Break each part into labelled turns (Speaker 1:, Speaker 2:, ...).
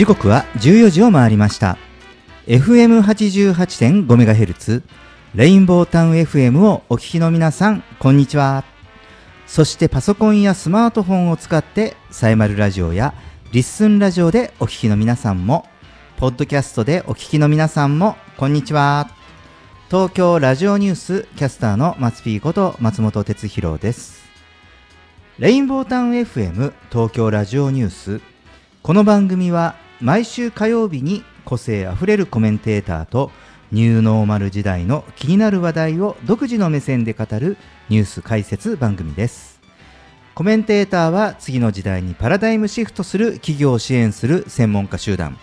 Speaker 1: 時刻は14時を回りました。FM88.5MHz レインボータウン FM をお聞きの皆さんこんにちは。そしてパソコンやスマートフォンを使ってサイマルラジオやリッスンラジオでお聞きの皆さんもポッドキャストでお聞きの皆さんもこんにちは。東京ラジオニュースキャスターの松ピーこと松本哲弘です。レインボータウン FM 東京ラジオニュース。この番組は毎週火曜日に個性あふれるコメンテーターとニューノーマル時代の気になる話題を独自の目線で語るニュース解説番組です。コメンテーターは次の時代にパラダイムシフトする企業を支援する専門家集団。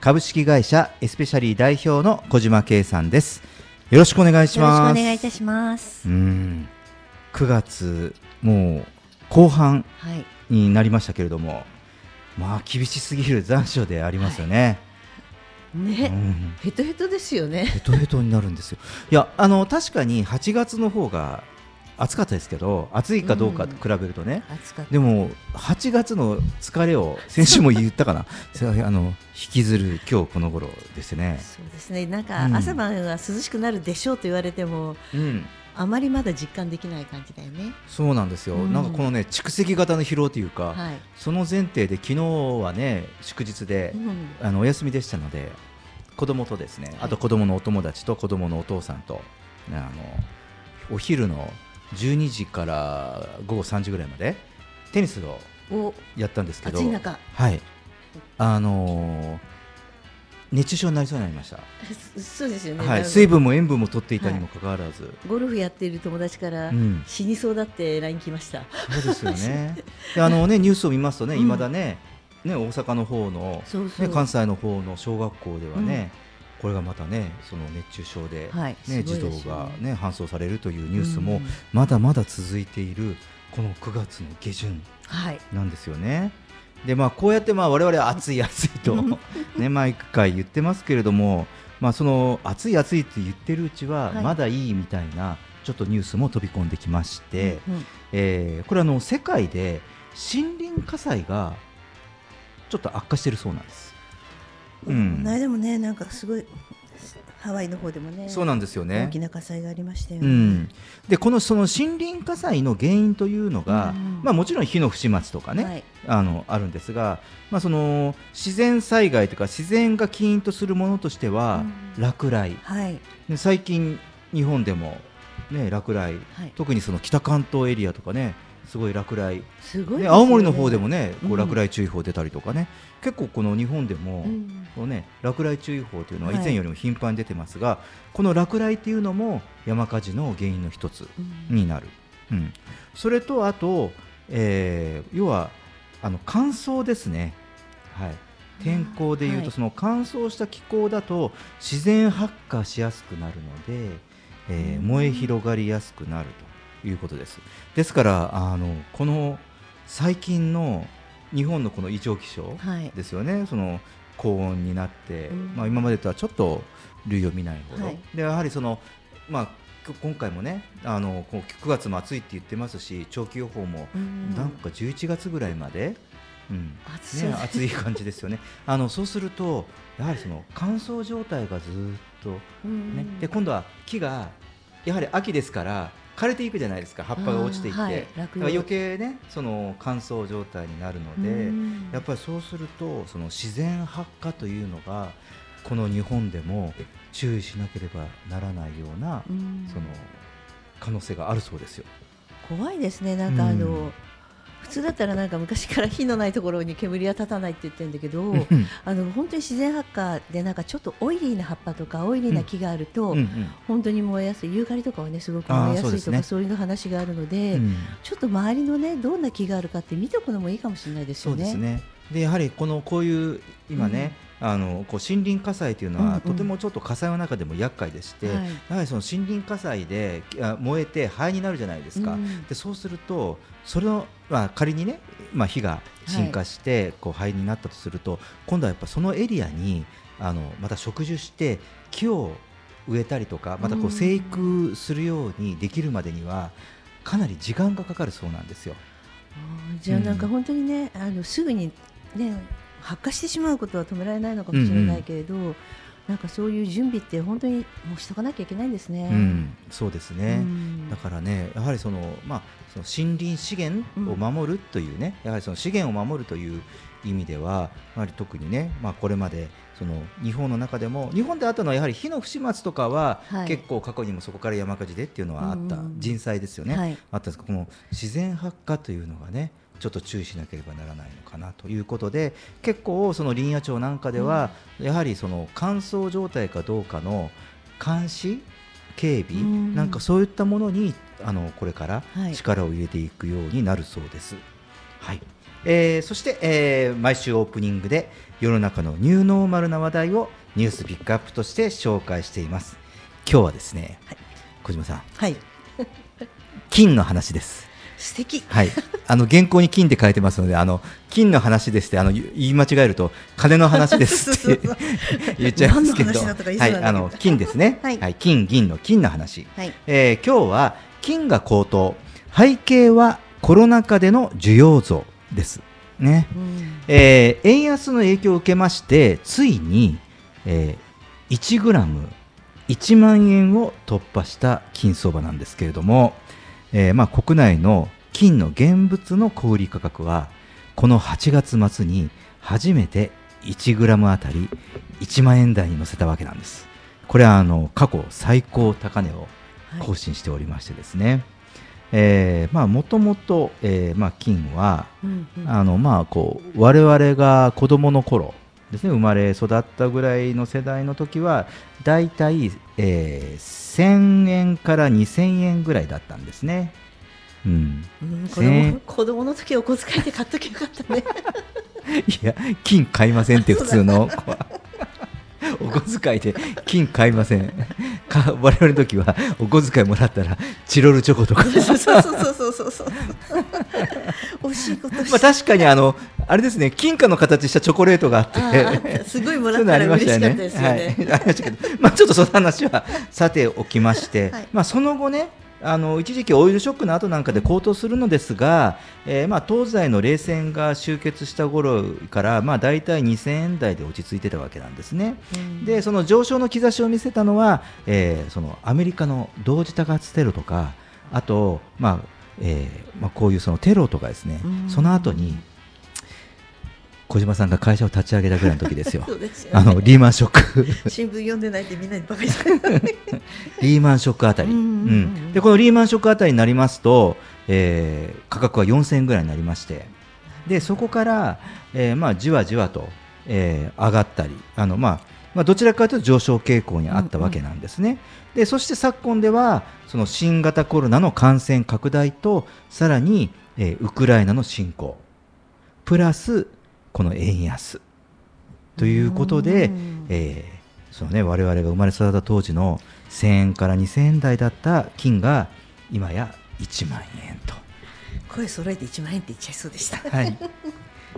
Speaker 1: 株式会社エスペシャリー代表の小島圭さんです。よろしくお願いします。
Speaker 2: よろしくお願いいたします。
Speaker 1: うん。9月もう後半
Speaker 2: はい。
Speaker 1: になりましたけれどもまあ厳しすぎる残暑でありますよね、う
Speaker 2: ね、
Speaker 1: ん。
Speaker 2: ヘトヘトですよね。
Speaker 1: ヘトヘトになるんですよ。いやあの確かに8月の方が暑かったですけど暑いかどうかと比べるとね、
Speaker 2: 暑かった。
Speaker 1: でも8月の疲れを 先週も言ったかな。あの引きずる今日この頃ですね、
Speaker 2: そうですね。なんか
Speaker 1: うん。
Speaker 2: 朝晩は涼しくなるでしょうと言われても、
Speaker 1: うん、
Speaker 2: あまりまだ実感できない感じだよね。
Speaker 1: そうなんですよ、
Speaker 2: うん。
Speaker 1: なんかこのね蓄積型の疲労というか、
Speaker 2: はい、
Speaker 1: その前提で昨日はね祝日で
Speaker 2: う、ん。
Speaker 1: あのお休みでしたので子供とですねあと子供のお友達と子供のお父さんと、ね、あのお昼の12時から午後3時ぐらいまでテニスを
Speaker 2: お。
Speaker 1: やったんですけど
Speaker 2: 暑い中。
Speaker 1: はい。あのー熱中症になりそうになりました、
Speaker 2: そそうですよね、
Speaker 1: はい、水分も塩分も取っていたにもかかわらず、
Speaker 2: ゴルフやっている友達から、
Speaker 1: うん、
Speaker 2: 死にそうだって LINE 来ました。
Speaker 1: そうですよね。であのねニュースを見ますとね、
Speaker 2: うん。
Speaker 1: いまだねね大阪の方の
Speaker 2: そうそう、
Speaker 1: ね、関西の方の小学校ではね、これがまたねその熱中症で、
Speaker 2: はい。
Speaker 1: ね児童が、ね、搬送されるというニュースも
Speaker 2: うん。
Speaker 1: まだまだ続いているこの9月の下旬
Speaker 2: はい。
Speaker 1: なんですよね。でまあ、こうやってまあ我々は暑い暑いと、ね、毎回言ってますけれども、まあ、その暑い暑いって言ってるうちは
Speaker 2: はい。
Speaker 1: まだいいみたいなちょっとニュースも飛び込んできまして、
Speaker 2: うんうん。
Speaker 1: えーこれあの世界で森林火災がちょっと悪化しているそうなんです。うん。
Speaker 2: この間もねなんかすごいハワイの方でもね
Speaker 1: そうなんですよね。
Speaker 2: 大きな火災がありましたよね、
Speaker 1: うん、でこのその森林火災の原因というのが、
Speaker 2: うん
Speaker 1: まあ、もちろん火の不始末とかね、
Speaker 2: はい。
Speaker 1: あのあるんですが、まあ、その自然災害というか自然が起因とするものとしては、
Speaker 2: うん。
Speaker 1: 落雷。
Speaker 2: はい。
Speaker 1: で最近日本でも、ね、落雷。
Speaker 2: はい。
Speaker 1: 特にその北関東エリアとかねすごい落雷、
Speaker 2: すごいね。
Speaker 1: ね、青森の方でもねこ
Speaker 2: う
Speaker 1: うん。落雷注意報出たりとかね、結構この日本でも、
Speaker 2: うん。
Speaker 1: こうね、落雷注意報というのは以
Speaker 2: はい。
Speaker 1: 前よりも頻繁に出てますが、この落雷っていうのも山火事の原因の一つ
Speaker 2: うん。
Speaker 1: になる、うん、それとあと、えー要はあの乾燥ですね、はい、天候でいう
Speaker 2: はい。
Speaker 1: とその乾燥した気候だと自然発火しやすくなるので、えー
Speaker 2: うん。
Speaker 1: 燃え広がりやすくなるということです。ですからあのこの最近の日本のこの異常気象
Speaker 2: はい。
Speaker 1: ですよね。その高温になって、
Speaker 2: うん。
Speaker 1: まあ、今までとはちょっと類を見ないほど、
Speaker 2: はい。
Speaker 1: でやはりその、まあ、今回もねあのこう9月も暑いって言ってますし長期予報も
Speaker 2: うん。
Speaker 1: なんか11月ぐらいまで、うん。
Speaker 2: 暑
Speaker 1: い。感じですよね。あのそうするとやはりその乾燥状態がずっと、
Speaker 2: うん。
Speaker 1: ねで今度は木がやはり秋ですから枯れていくじゃないですか。葉っぱが落ちていって、
Speaker 2: はい。
Speaker 1: 余計ねその乾燥状態になるので。
Speaker 2: うん。
Speaker 1: やっぱりそうするとその自然発火というのがこの日本でも注意しなければならないような
Speaker 2: うん。
Speaker 1: その可能性があるそうですよ。
Speaker 2: 怖いですね。なんかあの、
Speaker 1: うん
Speaker 2: 普通だったらなんか昔から火のないところに煙は立たないって言ってるんだけどあの本当に自然発火でなんかちょっとオイリーな葉っぱとかオイリーな木があると、
Speaker 1: うんうん
Speaker 2: 本当に燃えやすいユーカリとかはねすごく燃えやすいとか
Speaker 1: そう
Speaker 2: いう話があるので、
Speaker 1: うん。
Speaker 2: ちょっと周りのねどんな木があるかって見ておくのもいいかもしれないです
Speaker 1: そ
Speaker 2: よね。
Speaker 1: うですね。でやはりこのこういう今ね、あのこう森林火災というのは、
Speaker 2: うんうん。
Speaker 1: とてもちょっと火災の中でも厄介でして、
Speaker 2: はい。
Speaker 1: やはりその森林火災であ燃えて灰になるじゃないですか。
Speaker 2: うん。
Speaker 1: でそうするとそれの、まあ、仮にね、まあ、火が進化して、こう灰になったとすると今度はやっぱそのエリアにあのまた植樹して木を植えたりとかまたこ
Speaker 2: う
Speaker 1: うん。生育するようにできるまでにはかなり時間がかかるそうなんですよ。
Speaker 2: あーじゃあなんか本当にね、あのすぐにね発火してしまうことは止められないのかもしれないけれど、うんうん、なんかそういう準備って本当にもうしとかなきゃいけないんですね。
Speaker 1: うん、そうですね、うん、だからねやはりその、まあ、その森林資源を守るというね、やはりその資源を守るという意味ではやはり特にね、まあ、これまでその日本の中でも日本であったのはやはり火の不始末とかは、結構過去にもそこから山火事でっていうのはあった、人災ですよね、はい、あったんですがこの自然発火というのがねちょっと注意しなければならないのかなということで結構その林野庁なんかでは、やはりその乾燥状態かどうかの監視警備、なんかそういったものにあのこれから力を入れていくようになるそうです。はい、えー、そして、えー、毎週オープニングで世の中のニューノーマルな話題をニュースピックアップとして紹介しています。今日はですね、はい、小島さん、
Speaker 2: はい、
Speaker 1: 金の話です
Speaker 2: 素敵。
Speaker 1: はい。あの原稿に金って書いてますのであの金の話ですってあの言い間違えると金の話ですって言っちゃいますけど。はい。あの金ですね、はい、はい、金銀の金の話、はい、えー、今日は金が高騰。背景はコロナ禍での需要増です。ね、うん、えー、円安の影響を受けましてついに、えー、1グラム1万円を突破した金相場なんですけれども、えー、まあ、国内の金の現物の小売価格はこの8月末に初めて1グラムあたり1万円台に乗せたわけなんです。これはあの過去最高高値を更新しておりましてですね、はいえー、まあもともと、えー、まあ金は、うんうん、あのまあこう我々が子供の頃ですね生まれ育ったぐらいの世代の時はだいたい、えー、1000円から2000円ぐらいだったんですね。
Speaker 2: うん、うん、子供子供の時お小遣いで買っときゃよかったね。
Speaker 1: いや金買いませんって普通の子は お小遣いで金買いません。か我々の時はお小遣いもらったらチロルチョコとか。そうそうそうそうそうそう。
Speaker 2: 惜しいことま
Speaker 1: あ確かにあのあれですね金貨の形したチョコレートがあって。
Speaker 2: すごいもらったら嬉しかったですよね、はい、ありましたけ
Speaker 1: ど。まあちょっとその話はさておきまして、はい、まあその後ねあの一時期オイルショックの後なんかで高騰するのですが、えー、まあ東西の冷戦が終結した頃から、まあ、大体2000円台で落ち着いてたわけなんですね。でその上昇の兆しを見せたのは、えー、そのアメリカの同時多発テロとかあと、まあえーまあ、こういうそのテロとかですね、その後に小島さんが会社を立ち上げたぐらいの時ですよ。すよね、あのリーマンショック。
Speaker 2: 新聞読んでないってみんなにバカに
Speaker 1: リーマンショックあたり、うん、でこのリーマンショックあたりになりますと、えー、価格は4000円ぐらいになりまして、でそこから、えー、まあじわじわと、えー、上がったり、あのまあまあ、どちらかというと上昇傾向にあったわけなんですね。うんうん、でそして昨今ではその新型コロナの感染拡大とさらに、えー、ウクライナの侵攻。プラスこの円安ということで、えー、そのね我々が生まれ育った当時の1000円から2000円台だった金が今や1万円と
Speaker 2: 声揃えて1万円って言っちゃいそうでした。
Speaker 1: はい、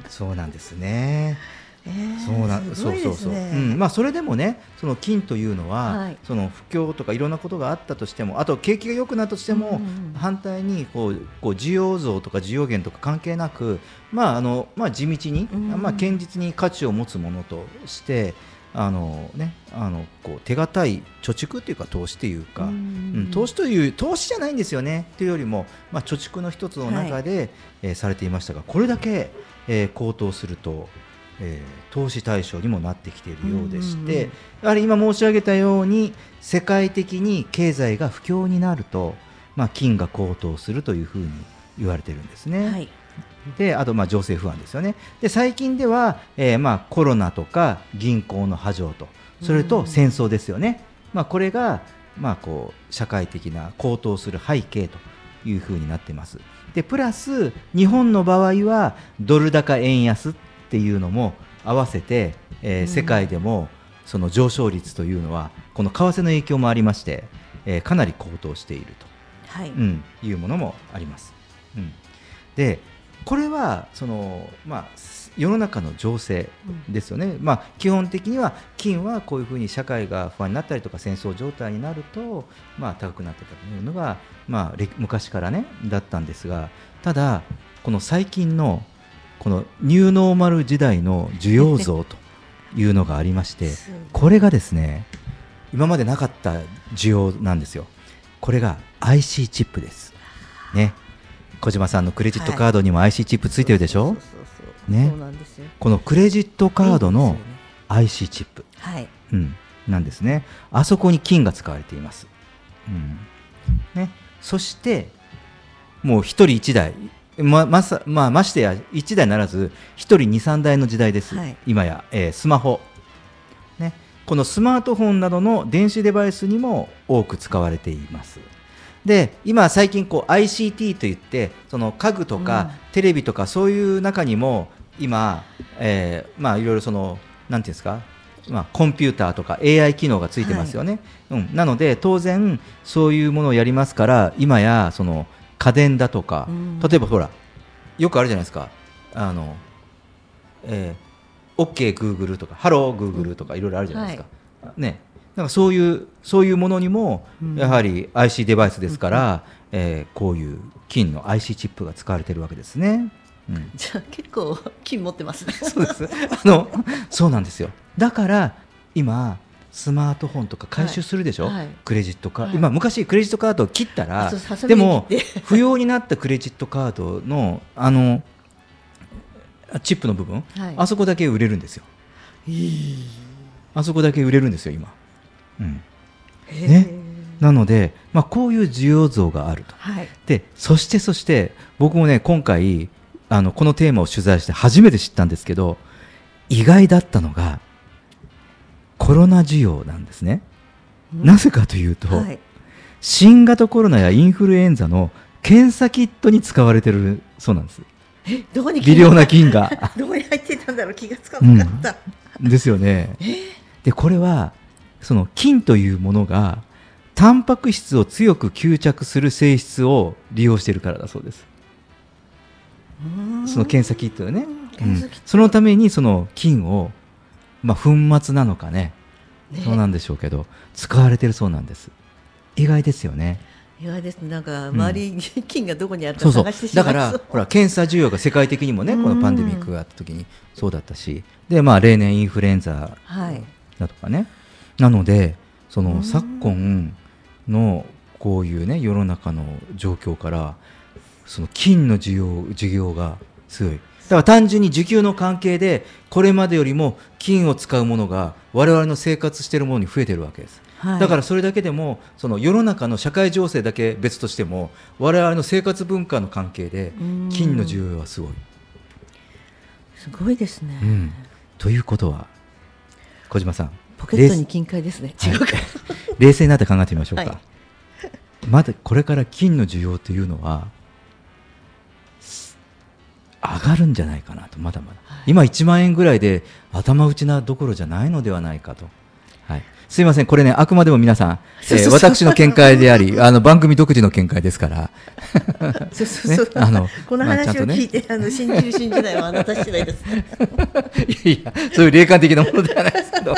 Speaker 1: そうなんですね。えー、そうな、ね、そうそうそう、うん、まあそれでもねその金というのは、はい、その不況とかいろんなことがあったとしてもあと景気が良くなったとしても、うん反対にこうこう需要増とか需要減とか関係なくまああのまあ地道に、うん、まあ堅実に価値を持つものとしてあのね、あのこう手堅い貯蓄というか投資というか、うん、投資という投資じゃないんですよねというよりも、まあ、貯蓄の一つの中で、はい、えー、されていましたがこれだけ、えー、高騰するとえー、投資対象にもなってきているようでして、やはり今申し上げたように世界的に経済が不況になると、まあ、金が高騰するというふうに言われているんですね。はい、であとまあ情勢不安ですよね。で最近では、えー、まあコロナとか銀行の波状とそれと戦争ですよね。まあ、これがまあこう社会的な高騰する背景というふうになっています。でプラス日本の場合はドル高円安っていうのも合わせて、えー、世界でもその上昇率というのはこの為替の影響もありまして、えー、かなり高騰していると、はい。うん、いうものもあります。うん、でこれはその、まあ、世の中の情勢ですよね、うん、まあ、基本的には金はこういうふうに社会が不安になったりとか戦争状態になると、まあ、高くなってたというのが、まあ、昔からねだったんですがただ、この最近のこのニューノーマル時代の需要増というのがありましてこれがですね今までなかった需要なんですよ。これが IC チップです。ね。小島さんのクレジットカードにも IC チップついてるでしょ、ね。
Speaker 2: そうなんですよ。
Speaker 1: このクレジットカードの IC チップ、
Speaker 2: はい。
Speaker 1: うん、なんですね。あそこに金が使われています、うん。ね、そしてもう一人一台ままさまあ、ましてや1台ならず1人23台の時代です、
Speaker 2: はい。
Speaker 1: 今や、えースマホ、ね、このスマートフォンなどの電子デバイスにも多く使われています。で今最近こう ICT といってその家具とかテレビとかそういう中にも今、えーまあいろいろそのなんていうんですか？まあ、コンピューターとか AI 機能がついてますよね、うん、なので当然そういうものをやりますから今やその家電だとか、
Speaker 2: うん。
Speaker 1: 例えばほらよくあるじゃないですか。あの、えー、OK Google とか Hello Google とかいろいろあるじゃないですか、ね。なんかそういうそういうものにも
Speaker 2: うん。
Speaker 1: やはり IC デバイスですから、えーこういう金の IC チップが使われているわけですね。うん。
Speaker 2: じゃあ結構金持ってますね。
Speaker 1: そうです。あの、そうなんですよ。だから、今。スマートフォンとか回収するでしょ、
Speaker 2: はい。はい。
Speaker 1: クレジットカード、
Speaker 2: はい。
Speaker 1: 今昔クレジットカードを切ったらでも不要になったクレジットカードのあのチップの部分、
Speaker 2: はい。
Speaker 1: あそこだけ売れるんですよ。あそこだけ売れるんですよ今、うん、ね。なので、まあ、こういう需要増があると。
Speaker 2: はい。
Speaker 1: でそしてそして僕もね今回あのこのテーマを取材して初めて知ったんですけど意外だったのがコロナ需要なんですね、なぜかというと、
Speaker 2: はい。
Speaker 1: 新型コロナやインフルエンザの検査キットに使われてるそうなんです。
Speaker 2: どこに
Speaker 1: 微量な菌が。
Speaker 2: どこに入ってたんだろう？気がつかなかった、
Speaker 1: ですよね。でこれはその菌というものがタンパク質を強く吸着する性質を利用しているからだそうです。その検査キットでね、うん。そのためにその菌を、まあ、粉末なのかね。
Speaker 2: ね。
Speaker 1: そうなんでしょうけど使われてるそうなんです。意外ですよね。
Speaker 2: 意外ですなんか周りに菌がどこにあるか探してしまう。
Speaker 1: だからほら検査需要が世界的にもね
Speaker 2: うん。
Speaker 1: このパンデミックがあった時にそうだったし。でまあ例年インフルエンザ
Speaker 2: はい
Speaker 1: だとかね。なのでそ
Speaker 2: うん。
Speaker 1: の昨今のこういうね世の中の状況からその金の需要需要が強いだから単純に需給の関係でこれまでよりも金を使うものが我々の生活しているものに増えてるわけです、
Speaker 2: はい。
Speaker 1: だからそれだけでもその世の中の社会情勢だけ別としても我々の生活文化の関係で
Speaker 2: うん。
Speaker 1: 金の需要はすごい。
Speaker 2: すごいですね、
Speaker 1: うん、ということは小島さん。
Speaker 2: ポケットに金塊ですね。
Speaker 1: 冷
Speaker 2: 違うか、
Speaker 1: はい冷静になって考えてみましょうか、
Speaker 2: はい。
Speaker 1: まだこれから金の需要というのはす上がるんじゃないかなとまだまだ、
Speaker 2: はい
Speaker 1: 今1万円ぐらいで頭打ちなどころじゃないのではないかと、すいませんこれねあくまでも皆さん、えー私の見解であり あの番組独自の見解ですから。
Speaker 2: そうそうそう、
Speaker 1: ねあの
Speaker 2: この話を
Speaker 1: まあちゃんとね。
Speaker 2: 聞いて、あの信じる信じないはあなた次第です。
Speaker 1: いやいやそういう霊感的なものではないですけど、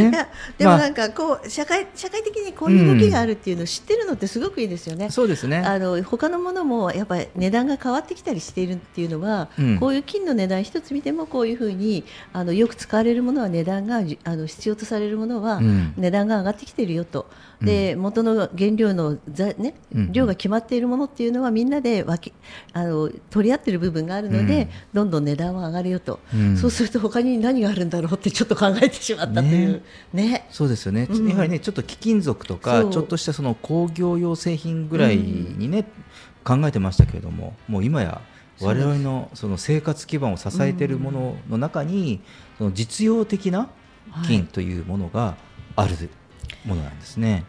Speaker 2: い
Speaker 1: ね
Speaker 2: やでも
Speaker 1: まあ。
Speaker 2: なんかこう社会社会的にこういう動きがあるっていうのを知ってるのってすごくいいですよね。
Speaker 1: そうですね。
Speaker 2: あの他のものもやっぱり値段が変わってきたりしているっていうのは、
Speaker 1: うん。
Speaker 2: こういう金の値段一つ見てもこういうふうにあのよく使われるものは値段がじあの必要とされるものは
Speaker 1: うん
Speaker 2: 値段が上がってきているよと、で元の原料のざ、ね
Speaker 1: うん
Speaker 2: 量が決まっているものっていうのはみんなで分けあの取り合っている部分があるので、
Speaker 1: うん。
Speaker 2: どんどん値段は上がるよと、
Speaker 1: うん。
Speaker 2: そうすると他に何があるんだろうってちょっと考えてしまったという。ね。
Speaker 1: そうですよね、
Speaker 2: うん
Speaker 1: やはりねちょっと貴金属とかちょっとしたその工業用製品ぐらいにね、考えてましたけれどももう今や我々のその生活基盤を支えているものの中に、その実用的な金というものがあるものなんですね。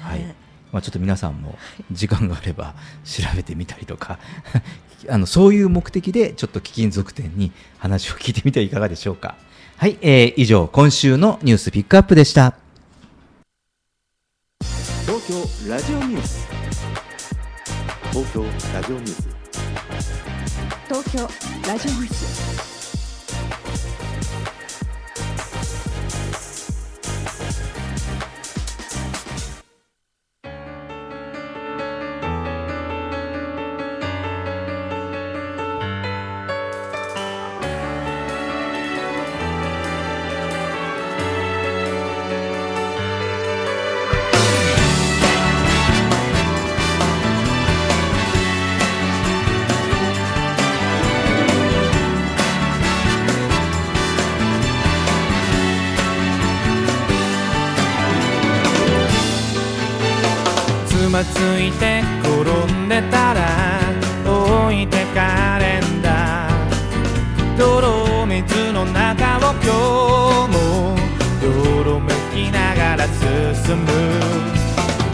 Speaker 1: はい。
Speaker 2: ね
Speaker 1: まあ、ちょっと皆さんも時間があれば 調べてみたりとか あのそういう目的でちょっと貴金属店に話を聞いてみてはいかがでしょうか。はい、えー以上今週のニュースピックアップでした。
Speaker 3: 東京ラジオニュース。東京ラジオニュース。
Speaker 4: 東京ラジオニュース
Speaker 5: ついて転んでたら置いてかれんだ。泥水の中を今日もよろめきながら進む。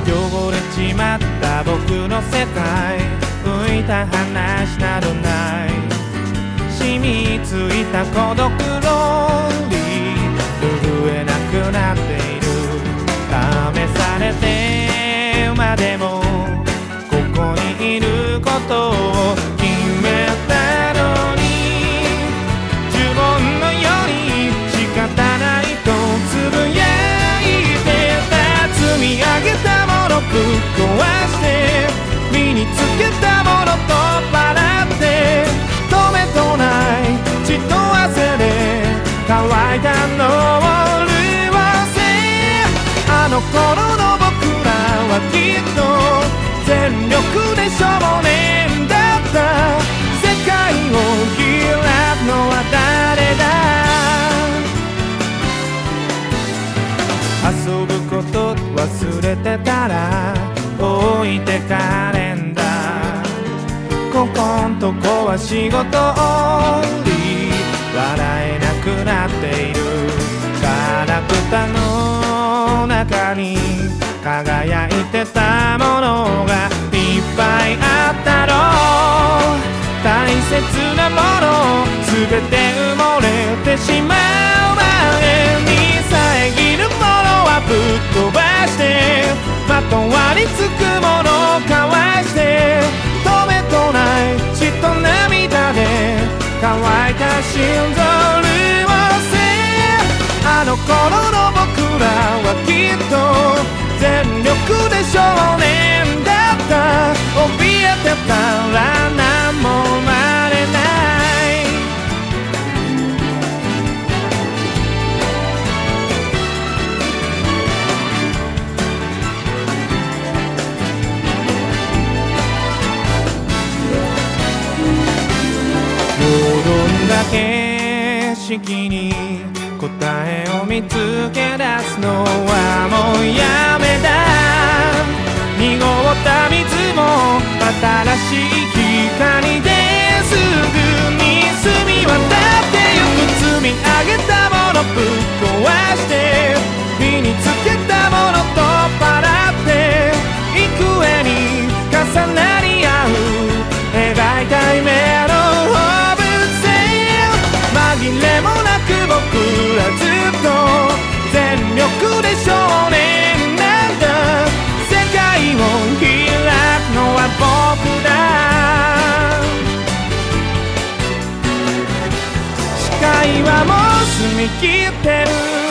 Speaker 5: 汚れちまった僕の世界浮いた話などない。染みついた孤独げたものぶっ壊して身につけたものと払って止めとない。血と汗で乾いたのを潤せあの頃の僕らはきっと全力で少年だった世界を開くのは誰だ忘れてたら置いてかれんだここんとこは仕事終わり笑えなくなっているガラクタの中に輝いてたものがいっぱいあったろう大切なもの全て埋もれてしまう前にぶっ飛ばしてまとわりつくものをかわして止めとない血と涙で乾いた心臓潤せあの頃の僕らはきっと全力で少年だった。怯えてたら何もない。景色に答えを見つけ出すのはもうやめだ濁った水も新しい光ですぐに澄み渡ってゆく積み上げたものぶっ壊して身につけたものと払って幾重に重なり合う描いた夢の紛れもなく僕はずっと全力で少年なんだ。世界を開くのは僕だ視界はもう澄み切ってる。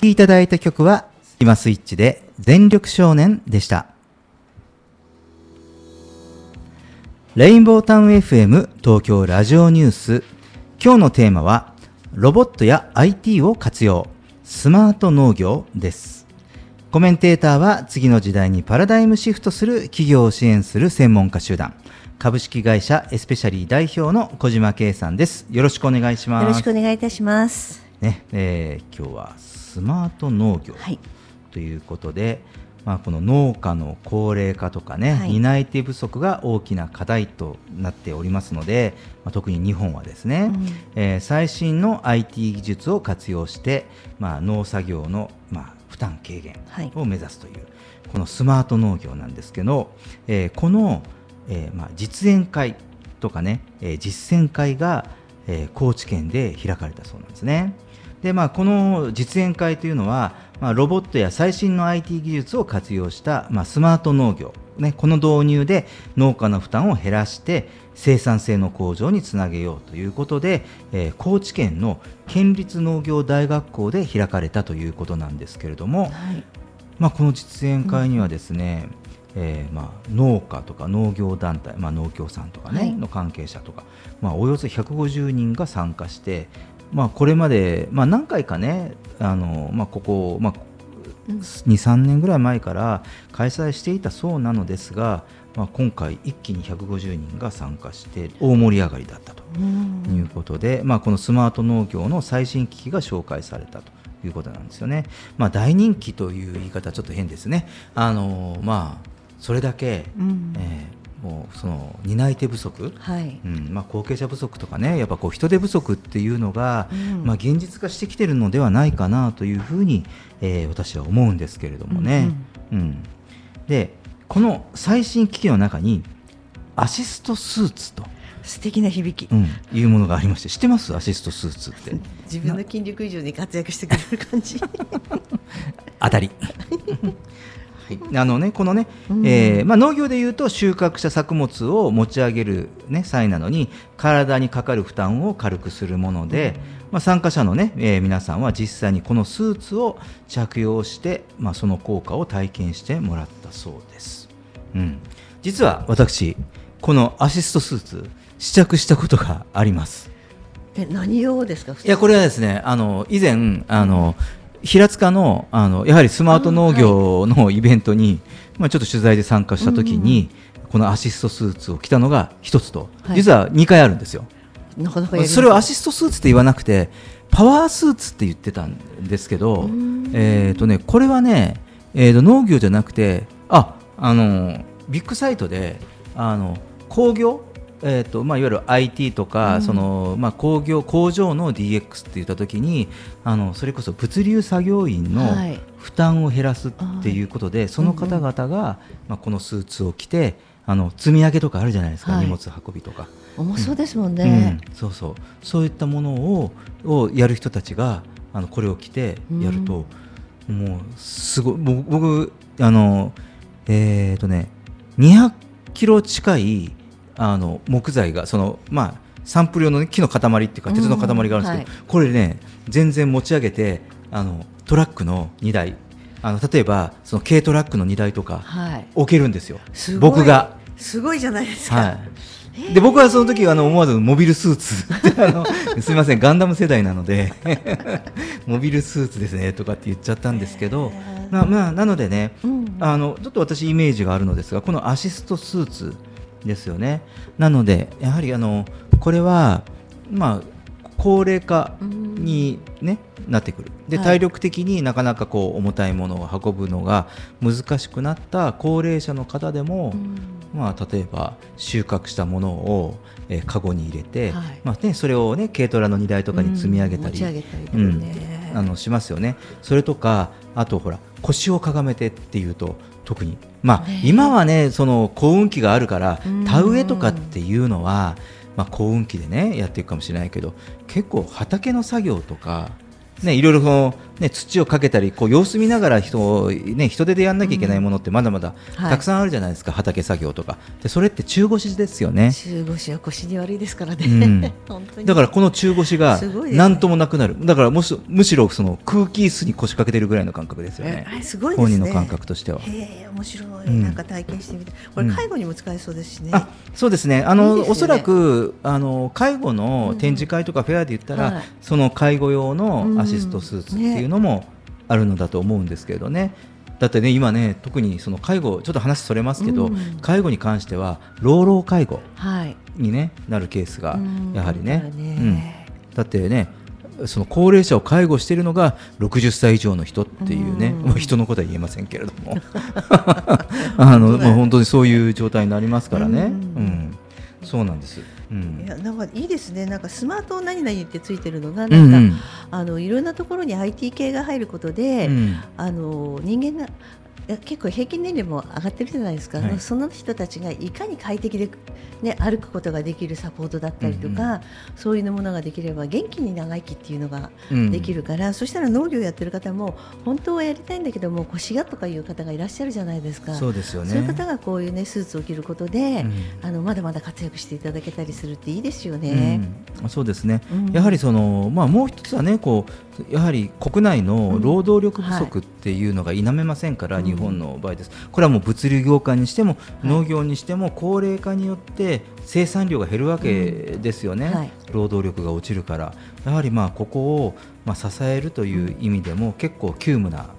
Speaker 1: 聴きいただいた曲は、スマスイッチで全力少年でした。レインボータウン FM 東京ラジオニュース。今日のテーマは、ロボットや IT を活用、スマート農業です。コメンテーターは次の時代にパラダイムシフトする企業を支援する専門家集団、株式会社エスペシャリー代表の小島圭さんです。よろしくお願いします。
Speaker 2: よろしくお願いいたします。
Speaker 1: ね、えー今日はスマート農業
Speaker 2: はい。
Speaker 1: ということで、まあ、この農家の高齢化とかね、
Speaker 2: はい
Speaker 1: 担い手不足が大きな課題となっておりますので、まあ、特に日本はですね、
Speaker 2: うん
Speaker 1: えー最新の IT 技術を活用して、まあ、農作業の、まあ、負担軽減
Speaker 2: はい
Speaker 1: を目指すという、このスマート農業なんですけど、えーこの、えーまあ、実演会とかね、えー実践会が、えー高知県で開かれたそうなんですね。でまあ、この実演会というのはまあ、ロボットや最新の IT 技術を活用した、まあ、スマート農業、ね、この導入で農家の負担を減らして生産性の向上につなげようということで、えー高知県の県立農業大学校で開かれたということなんですけれども、
Speaker 2: はい。
Speaker 1: まあ、この実演会にはですね、えーまあ、農家とか農業団体、まあ、農協さんとか、ね
Speaker 2: はい。
Speaker 1: の関係者とか、まあ、およそ150人が参加して、まあ、これまで、まあ、何回かねあの、まあ、ここ、まあ、23年ぐらい前から開催していたそうなのですが、まあ、今回一気に150人が参加して大盛り上がりだったと
Speaker 2: うん
Speaker 1: いうことで、まあ、このスマート農業の最新機器が紹介されたということなんですよね。まあ、大人気という言い方はちょっと変ですね。あのまあ、それだけ、
Speaker 2: うん
Speaker 1: えーもうその担い手不足、
Speaker 2: はい。
Speaker 1: うん。まあ、後継者不足とかねやっぱこう人手不足っていうのが、
Speaker 2: うん。
Speaker 1: まあ、現実化してきてるのではないかなというふうに、えー私は思うんですけれどもね。うんでこの最新機器の中にアシストスーツと、
Speaker 2: 素敵な響き。
Speaker 1: うん。いうものがありまして知ってます？アシストスーツって。
Speaker 2: 自分の筋力以上に活躍してくれる感じ。
Speaker 1: 当たり。はい、あのねこのね、
Speaker 2: うん。
Speaker 1: えーまあ、農業でいうと収穫した作物を持ち上げる、ね、際なのに体にかかる負担を軽くするもので、まあ、参加者の、ねえー皆さんは実際にこのスーツを着用して、まあ、その効果を体験してもらったそうです、うん、実は私このアシストスーツ試着したことがあります。
Speaker 2: え何用ですか？
Speaker 1: いやこれはですねあの以前あの平塚のあのやはりスマート農業のイベントに、まあ、ちょっと取材で参加した時に、このアシストスーツを着たのが一つと、
Speaker 2: はい。
Speaker 1: 実は2回あるんですよ。
Speaker 2: なかなか
Speaker 1: それをアシストスーツって言わなくてパワースーツって言ってたんですけど、えーとね、これはね、えーと農業じゃなくてああのビッグサイトであの工業えーとまあ、いわゆる IT とか、そのまあ、工業工場の DX って言った時にあのそれこそ物流作業員の
Speaker 2: はい。
Speaker 1: 負担を減らすっていうことで、その方々が、まあ、このスーツを着てあの積み上げとかあるじゃないですか、
Speaker 2: はい。
Speaker 1: 荷物運びとか。
Speaker 2: 重そうですもんね、
Speaker 1: うん、そうそう。そういったものををやる人たちがあのこれを着てやると、もうすごい僕僕あのえっ、とね200キロ近いあの木材がそのまあサンプル用の、ね、木の塊っていうか鉄の塊があるんですけど、
Speaker 2: うんはい。
Speaker 1: これね全然持ち上げてあのトラックの荷台。あの例えばその軽トラックの荷台とか
Speaker 2: はい。
Speaker 1: 置けるんですよ、
Speaker 2: す
Speaker 1: 僕が。
Speaker 2: すごいじゃないですか、
Speaker 1: はい。で僕はその時あの思わずモビルスーツ。あのすみませんガンダム世代なので モビルスーツですねとかって言っちゃったんですけど、なまあなのでね、
Speaker 2: うん。
Speaker 1: あのちょっと私イメージがあるのですがこのアシストスーツですよね。なのでやはりあのこれはまあ高齢化に、ね、なってくる。で
Speaker 2: はい。
Speaker 1: 体力的になかなかこう重たいものを運ぶのが難しくなった高齢者の方でも、まあ、例えば収穫したものを、えー、カゴに入れて、
Speaker 2: はい。
Speaker 1: まあね、それを、ね、軽トラの荷台とかに積み上げたり,、
Speaker 2: うんたりね。
Speaker 1: あのしますよね。それとかあとほら腰をかがめてっていうと特に、まあ
Speaker 2: ね。
Speaker 1: 今はねその幸運期があるから
Speaker 2: うん。
Speaker 1: 田植えとかっていうのは、まあ、幸運期でねやっていくかもしれないけど結構畑の作業とか、ね、いろいろその、ね、土をかけたりこう様子見ながら人を、ね、人手でやんなきゃいけないものってまだまだ
Speaker 2: はい。
Speaker 1: たくさんあるじゃないですか、畑作業とか。でそれって中腰ですよね。
Speaker 2: 中腰は腰に悪いですからね、
Speaker 1: うん。
Speaker 2: 本当に。
Speaker 1: だからこの中腰が何ともなくなる、だからもしむしろその空気椅子に腰掛けてるぐらいの感覚ですよね、
Speaker 2: えすごいですね。
Speaker 1: 本人の感覚としては。
Speaker 2: へえ面白い、
Speaker 1: うん。
Speaker 2: なんか体験してみてこれ介護にも使えそうですしね、
Speaker 1: あそうですね。あの
Speaker 2: いね。
Speaker 1: おそらくあの介護の展示会とかフェアで言ったら、
Speaker 2: はい。
Speaker 1: その介護用のアシストスーツっていうのもあるのだと思うんですけれどね。だってね今ね特にその介護ちょっと話それますけど、
Speaker 2: うん。
Speaker 1: 介護に関しては老老介護
Speaker 2: はい。
Speaker 1: に、ね、なるケースが
Speaker 2: うん。
Speaker 1: やはりね。
Speaker 2: だからね。
Speaker 1: うん。だってねその高齢者を介護しているのが60歳以上の人っていうね、
Speaker 2: うん。
Speaker 1: まあ人のことは言えませんけれども。あの、まあ、本当にそういう状態になりますからね、
Speaker 2: う
Speaker 1: うんん。そうなんです、うん。
Speaker 2: いやなんかいいですね。なんかスマート何々ってついてるのが
Speaker 1: う
Speaker 2: なんか、
Speaker 1: ん
Speaker 2: あのいろんなところに IT 系が入ることで、
Speaker 1: うん。
Speaker 2: あの人間が結構平均年齢も上がってるじゃないですか、
Speaker 1: はい。
Speaker 2: その人たちがいかに快適で、ね、歩くことができるサポートだったりとか、
Speaker 1: うん
Speaker 2: そういうものができれば元気に長生きっていうのが
Speaker 1: うん。
Speaker 2: できるから、そしたら農業やってる方も本当はやりたいんだけども腰がとかいう方がいらっしゃるじゃないですか。
Speaker 1: そうですよね。
Speaker 2: そういう方がこういうねスーツを着ることで、
Speaker 1: うん。
Speaker 2: あのまだまだ活躍していただけたりするっていいですよね。
Speaker 1: うん、そうですね、
Speaker 2: うん。
Speaker 1: やはりその、まあ、もう一つはねこうやはり国内の労働力不足っていうのが否めませんから、
Speaker 2: うん。
Speaker 1: 日本の場合です、これはもう物流業界にしても、
Speaker 2: い
Speaker 1: 農業にしても高齢化によって生産量が減るわけですよね、
Speaker 2: うんはい。
Speaker 1: 労働力が落ちるから。やはりまあここをまあ支えるという意味でも結構急務な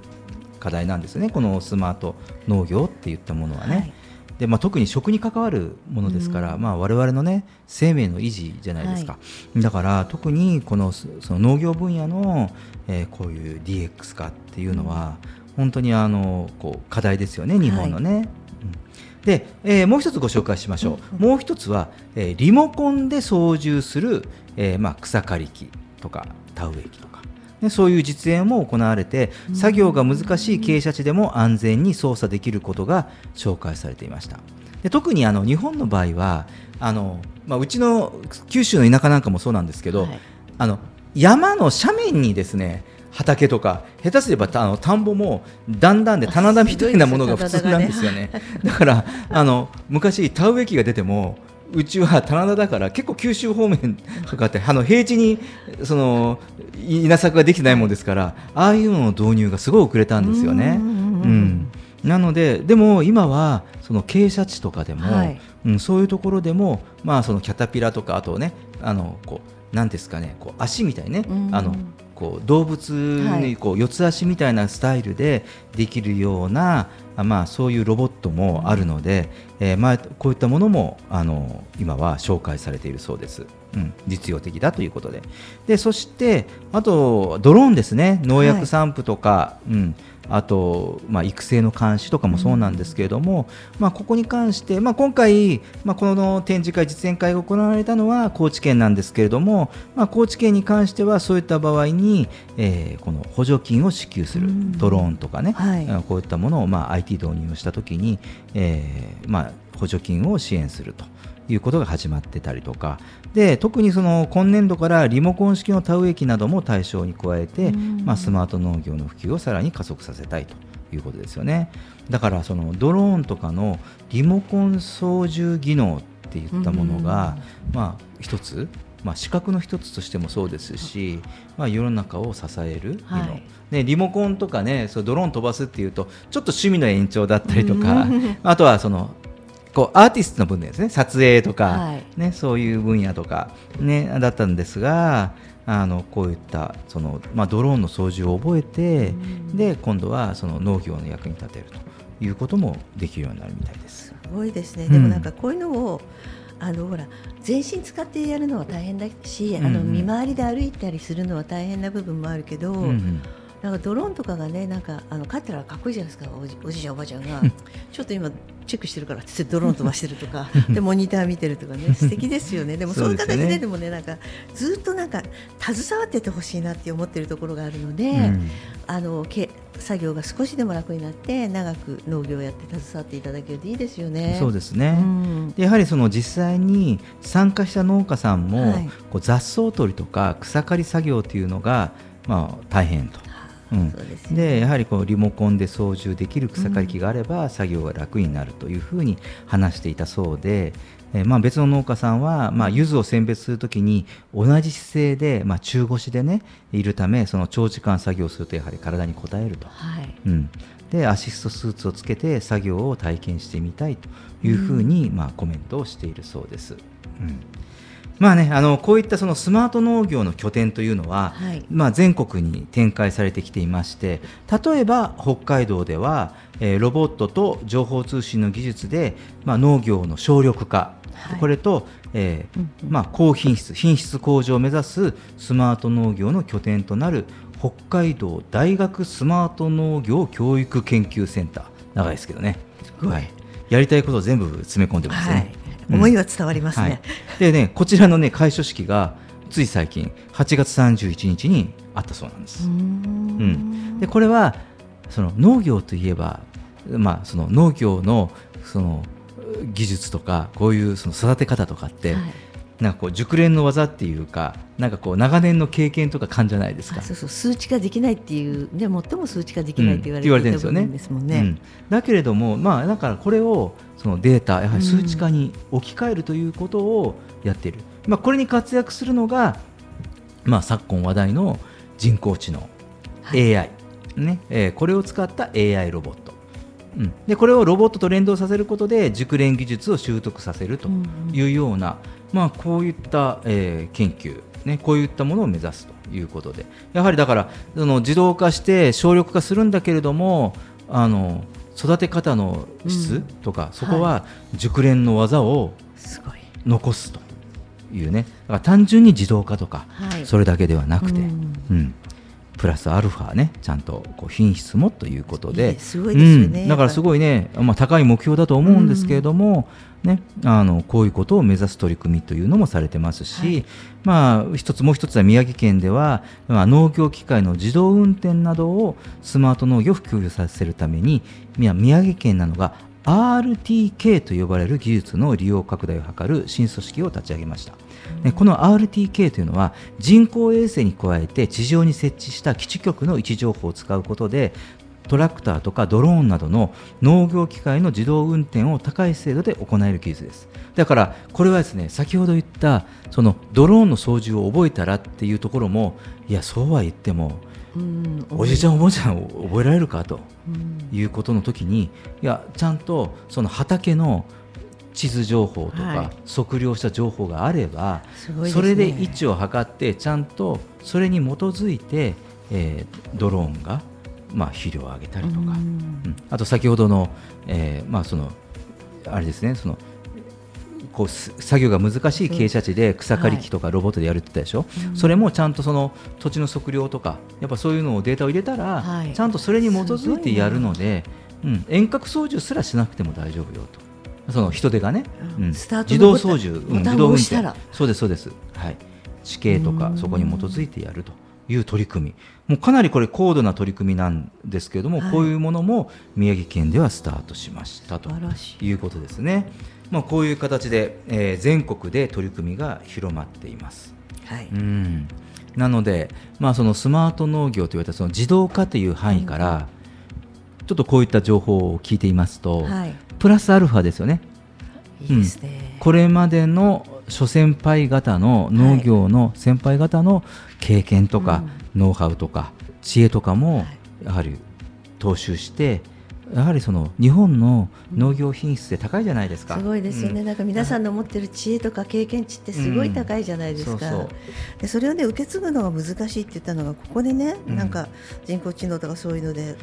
Speaker 1: 課題なんですね。このスマート農業っていったものはね。
Speaker 2: はい。
Speaker 1: でまあ、特に食に関わるものですから、
Speaker 2: うん。
Speaker 1: まあ、我々の、ね、生命の維持じゃないですか、だから特にこのそその農業分野の、えーこういう DX 化っていうのは、本当にあのこう課題ですよね、日本のね。うん。で、えーもう一つご紹介しましょう、
Speaker 2: うん。うん。
Speaker 1: もう一つは、えーリモコンで操縦する、えーまあ、草刈り機とか田植え機とか。ね、そういう実演も行われて作業が難しい傾斜地でも安全に操作できることが紹介されていました。で特にあの日本の場合はあの、まあ、うちの九州の田舎なんかもそうなんですけど、
Speaker 2: はい。
Speaker 1: あの山の斜面にですね畑とか下手すればたあの田んぼもだんだんで棚田みたいなものが普通なんですよね。だからあの昔田植え機が出てもうちは棚田だから結構九州方面とかってあの平地にその稲作ができてないものですからああいうのの導入がすごい遅れたんですよね。
Speaker 2: うん
Speaker 1: なのででも今はその傾斜地とかでも、
Speaker 2: はい。
Speaker 1: うん、そういうところでも、まあ、そのキャタピラとかあとねあのこうなんですかねこう足みたいにね、
Speaker 2: うん。
Speaker 1: あのこう動物にこう四つ足みたいなスタイルでできるような、あまあ、そういうロボットもあるので、えーまあ、こういったものもあの今は紹介されているそうです。うん、実用的だということで。でそしてあとドローンですね。農薬散布とか、うん、あと、まあ、育成の監視とかもそうなんですけれども、まあ、ここに関して、まあ、今回、まあ、この展示会実演会が行われたのは高知県なんですけれども、まあ、高知県に関してはそういった場合に、えーこの補助金を支給する
Speaker 2: うん。
Speaker 1: ドローンとかね、
Speaker 2: はい。
Speaker 1: あこういったものを、まあ、IT 導入をしたときに、えーまあ、補助金を支援するということが始まってたりとか。で特にその今年度からリモコン式の田植え機なども対象に加えて、
Speaker 2: うん。
Speaker 1: まあ、スマート農業の普及をさらに加速させたいということですよね。だからそのドローンとかのリモコン操縦技能っていったものが、まあ、一つまあ、資格の一つとしてもそうですし、まあ、世の中を支える技能、
Speaker 2: はい。
Speaker 1: ね、リモコンとかねそうドローン飛ばすっていうとちょっと趣味の延長だったりとか、あとはそのこうアーティストの分野ですね。撮影とか、
Speaker 2: はい。
Speaker 1: ね、そういう分野とか、ね、だったんですがあのこういったその、まあ、ドローンの操縦を覚えて、で今度はその農業の役に立てるということもできるようになるみたいです。
Speaker 2: すごいですね、
Speaker 1: うん。
Speaker 2: でもなんかこういうのをあのほら全身使ってやるのは大変だし、あの見回りで歩いたりするのは大変な部分もあるけど、
Speaker 1: うんうん
Speaker 2: なんかドローンとかがねなんかあの帰ったらかっこいいじゃないですかおじおじいちゃんおばあちゃんが。ちょっと今チェックしてるからってドローン飛ばしてるとかでモニター見てるとかね 素敵ですよね。でもそういう形
Speaker 1: で
Speaker 2: でもねなんかずっとなんか携わっててほしいなって思ってるところがあるので、
Speaker 1: うん。
Speaker 2: あのけ作業が少しでも楽になって長く農業をやって携わっていただけるといいですよね。
Speaker 1: そうですね、
Speaker 2: うん。
Speaker 1: でやはりその実際に参加した農家さんも、
Speaker 2: はい。
Speaker 1: こう雑草取りとか草刈り作業というのが、まあ、大変と。うん。
Speaker 2: でね。
Speaker 1: でやはりこうリモコンで操縦できる草刈り機があれば作業が楽になるというふうに話していたそうで、えーまあ、別の農家さんは、まあ、柚子を選別するときに同じ姿勢で、まあ、中腰でねいるためその長時間作業するとやはり体に応えると。
Speaker 2: はい。
Speaker 1: うん、でアシストスーツをつけて作業を体験してみたいというふうに、まあ、コメントをしているそうです。うんまあね、あのこういったそのスマート農業の拠点というのは、
Speaker 2: はい。
Speaker 1: まあ、全国に展開されてきていまして例えば北海道では、えーロボットと情報通信の技術で、まあ、農業の省力化、
Speaker 2: はい。
Speaker 1: これと、えーまあ、高品質品質向上を目指すスマート農業の拠点となる北海道大学スマート農業教育研究センター。長いですけどね、
Speaker 2: ごい。
Speaker 1: はい、やりたいことを全部詰め込んでますね。
Speaker 2: はい、
Speaker 1: うん
Speaker 2: 思いは伝わります
Speaker 1: はい。
Speaker 2: ね。、
Speaker 1: でねこちらのね開所式がつい最近8月31日にあったそうなんです。
Speaker 2: う
Speaker 1: ん。ん、でこれはその農業といえばまあ、その農業のその技術とかこういうその育て方とかって、
Speaker 2: はい。
Speaker 1: なんかこう熟練の技っていうかなんかこう長年の経験とか感じゃないですか。
Speaker 2: あ。そうそう。数値化できないっていうね最も数値化できないって言われて
Speaker 1: るんですよね。うん、だけれども、まあ、だからこれをそのデータやはり数値化に置き換えるということをやっている、まあ、これに活躍するのが、まあ、昨今話題の人工知能、
Speaker 2: はい。
Speaker 1: AI、ね。えーこれを使った AI ロボット、うん、でこれをロボットと連動させることで熟練技術を習得させるというような、まあ、こういった、えー研究、ね、こういったものを目指すということで。やはりだからその自動化して省力化するんだけれどもあの育て方の質
Speaker 2: うん。
Speaker 1: とか、そこは熟練の技を。残すというね。だから単純に自動化とか、
Speaker 2: はい。
Speaker 1: それだけではなくて、
Speaker 2: うん。
Speaker 1: うんプラスアルファねちゃんとこう品質もということで。
Speaker 2: いいですすごいですよね
Speaker 1: うん。だからすごいね、まあ、高い目標だと思うんですけれども、ね、あのこういうことを目指す取り組みというのもされてますし、
Speaker 2: はい。
Speaker 1: まあ、一つもう一つは宮城県では、まあ、農業機械の自動運転などをスマート農業を普及させるために宮城県なのが RTK と呼ばれる技術の利用拡大を図る新組織を立ち上げました。ねこの RTK というのは人工衛星に加えて地上に設置した基地局の位置情報を使うことでトラクターとかドローンなどの農業機械の自動運転を高い精度で行える技術です。だからこれはですね先ほど言ったそのドローンの操縦を覚えたらっていうところもいやそうは言っても
Speaker 2: うん
Speaker 1: おじいちゃんおばあちゃんを覚えられるかと
Speaker 2: うん
Speaker 1: いうことの時にいやちゃんとその畑の地図情報とか、
Speaker 2: はい。
Speaker 1: 測量した情報があれば、
Speaker 2: すごいね。
Speaker 1: それで位置を測ってちゃんとそれに基づいて、えードローンが、まあ、肥料をあげたりとか、
Speaker 2: うん。
Speaker 1: うん。あと先ほどの,、えーまあ、そのあれですねそのこうす作業が難しい傾斜地で草刈り機とかロボットでやるって言ったでしょ、それもちゃんとその土地の測量とかやっぱそういうのをデータを入れたら、
Speaker 2: はい。
Speaker 1: ちゃんとそれに基づいてやるので、うん、遠隔操縦すらしなくても大丈夫よと。その人手がね、うん、
Speaker 2: うん。スタート
Speaker 1: 自動操縦、うん自動運転。そうですそうです、はい、地形とか
Speaker 2: うん。
Speaker 1: そこに基づいてやるという取り組み。もうかなりこれ高度な取り組みなんですけれども、
Speaker 2: はい。
Speaker 1: こういうものも宮城県ではスタートしましたと
Speaker 2: い。
Speaker 1: いうことですね、まあ、こういう形で、えー全国で取り組みが広まっています。
Speaker 2: はい。
Speaker 1: うん。なので、まあ、そのスマート農業といわれたその自動化という範囲から、ちょっとこういった情報を聞いていますと、
Speaker 2: はい。
Speaker 1: プラスアルファですよね。
Speaker 2: いいですね。
Speaker 1: これまでの諸先輩方の農業の先輩方の経験とか、ノウハウとか知恵とかもやはり踏襲してやはりその日本の農業品質って高いじゃないですか。
Speaker 2: すごいですよね、
Speaker 1: うん。
Speaker 2: なんか皆さんの持ってる知恵とか経験値ってすごい高いじゃないですか、
Speaker 1: うん。そう
Speaker 2: でそれをね受け継ぐのが難しいって言ったのがここでね、
Speaker 1: うん。
Speaker 2: なんか人工知能とかそういうので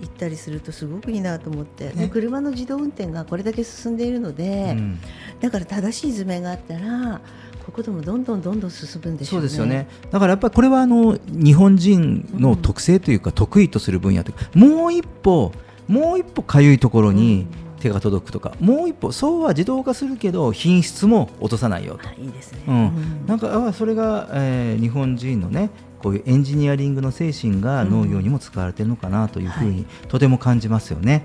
Speaker 2: い行ったりするとすごくいいなと思って、
Speaker 1: ね。
Speaker 2: で車の自動運転がこれだけ進んでいるので、
Speaker 1: うん。
Speaker 2: だから正しい図面があったらここでもどんどんどんどん進むんでしょね。
Speaker 1: そううですよね。だからやっぱりこれはあの日本人の特性というか得意とする分野というか、もう一歩もう一歩かゆいところに手が届くとか、もう一歩そうは自動化するけど品質も落とさないよと。
Speaker 2: あいいですね。
Speaker 1: うんなんかあそれが、えー日本人のねこういうエンジニアリングの精神が農業にも使われているのかなというふうに、とても感じますよね。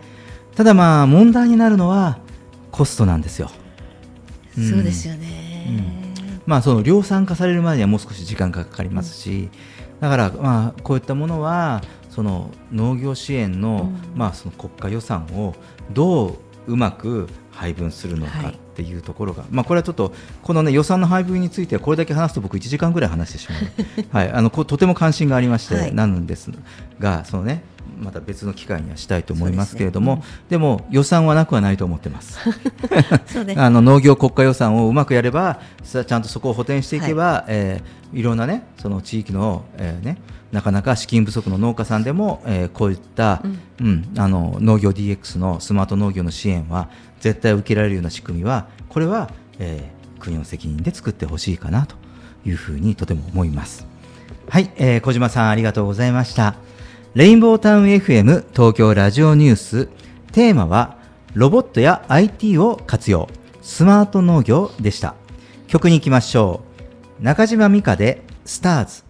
Speaker 1: ただまあ問題になるのはコストなんですよ。うん
Speaker 2: そうですよね。
Speaker 1: まあ、その量産化されるまでにはもう少し時間がかかりますし、だから、まあ、こういったものはその農業支援の,、まあその国家予算をどううまく配分するのか
Speaker 2: はい
Speaker 1: っていうところが、まあ、これはちょっとこの、ね、予算の配分についてはこれだけ話すと僕1時間ぐらい話してしまう、はい、あのとても関心がありまして、
Speaker 2: はい。
Speaker 1: なんですがその、ね、また別の機会にはしたいと思いますけれども、
Speaker 2: そうです
Speaker 1: でも予算はなくはないと思ってます。あの農業国家予算をうまくやればさちゃんとそこを補填していけば、いえーいろんなねその地域の、えーね、なかなか資金不足の農家さんでも、えーこういった、うんあの農業 DX のスマート農業の支援は絶対受けられるような仕組みはこれは、えー国の責任で作ってほしいかなというふうにとても思います。はい、えー小島さんありがとうございました。レインボータウン FM 東京ラジオニューステーマはロボットや IT を活用スマート農業でした。曲に行きましょう。中島美嘉でスターズ。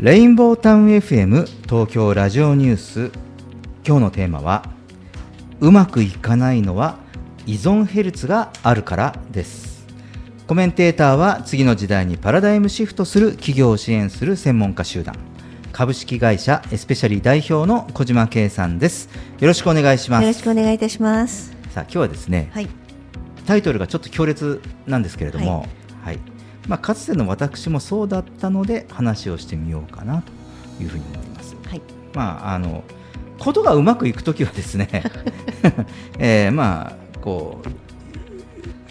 Speaker 1: レインボータウン FM 東京ラジオニュース。今日のテーマはうまくいかないのは依存ヘルツがあるからです。コメンテーターは次の時代にパラダイムシフトする企業を支援する専門家集団。株式会社エスペシャリー代表の小島圭さんです。よろしくお願いします。
Speaker 2: よろしくお願いいたします。
Speaker 1: さあ今日はですね、
Speaker 2: はい。
Speaker 1: タイトルがちょっと強烈なんですけれども、はいまあ、かつての私もそうだったので話をしてみようかなというふうに思います。
Speaker 2: はい。
Speaker 1: まあ、あのことがうまくいくときはですね、えーまあこう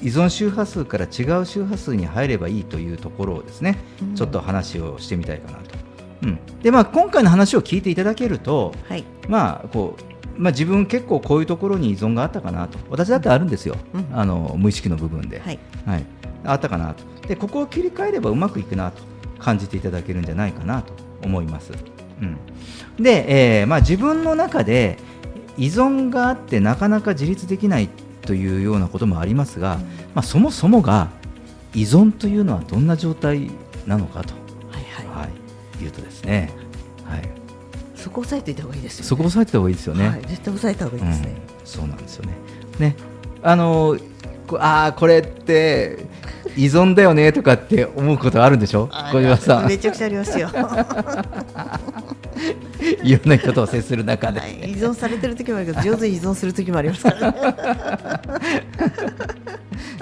Speaker 1: 依存周波数から違う周波数に入ればいいというところをですね、
Speaker 2: うん
Speaker 1: ちょっと話をしてみたいかなと。うんでまあ、今回の話を聞いていただけると、
Speaker 2: はい。
Speaker 1: まあこうまあ、自分結構こういうところに依存があったかなと私だってあるんですよ、
Speaker 2: うん
Speaker 1: あの無意識の部分で、
Speaker 2: はい。
Speaker 1: はい、あったかなとでここを切り替えればうまくいくなと感じていただけるんじゃないかなと思います、うん、で、えーまあ、自分の中で依存があってなかなか自立できないというようなこともありますが、まあ、そもそもが依存というのはどんな状態なのかと、
Speaker 2: はいはい。
Speaker 1: はい、いうとですね、はい、
Speaker 2: そこ押さえておいた方がいいですよ、ね。
Speaker 1: そこを押さえてた方がいいですよね。
Speaker 2: はい。絶対押さえた方がいいですね。
Speaker 1: うん、そうなんですよね。ね、あのこああこれって依存だよねとかって思うことあるんでしょ？
Speaker 2: あ
Speaker 1: 小島さん。
Speaker 2: めちゃくちゃありますよ。
Speaker 1: いろんな人と接する中で、
Speaker 2: はい、依存されてる時もあるけど上手に依存する時もありますからね。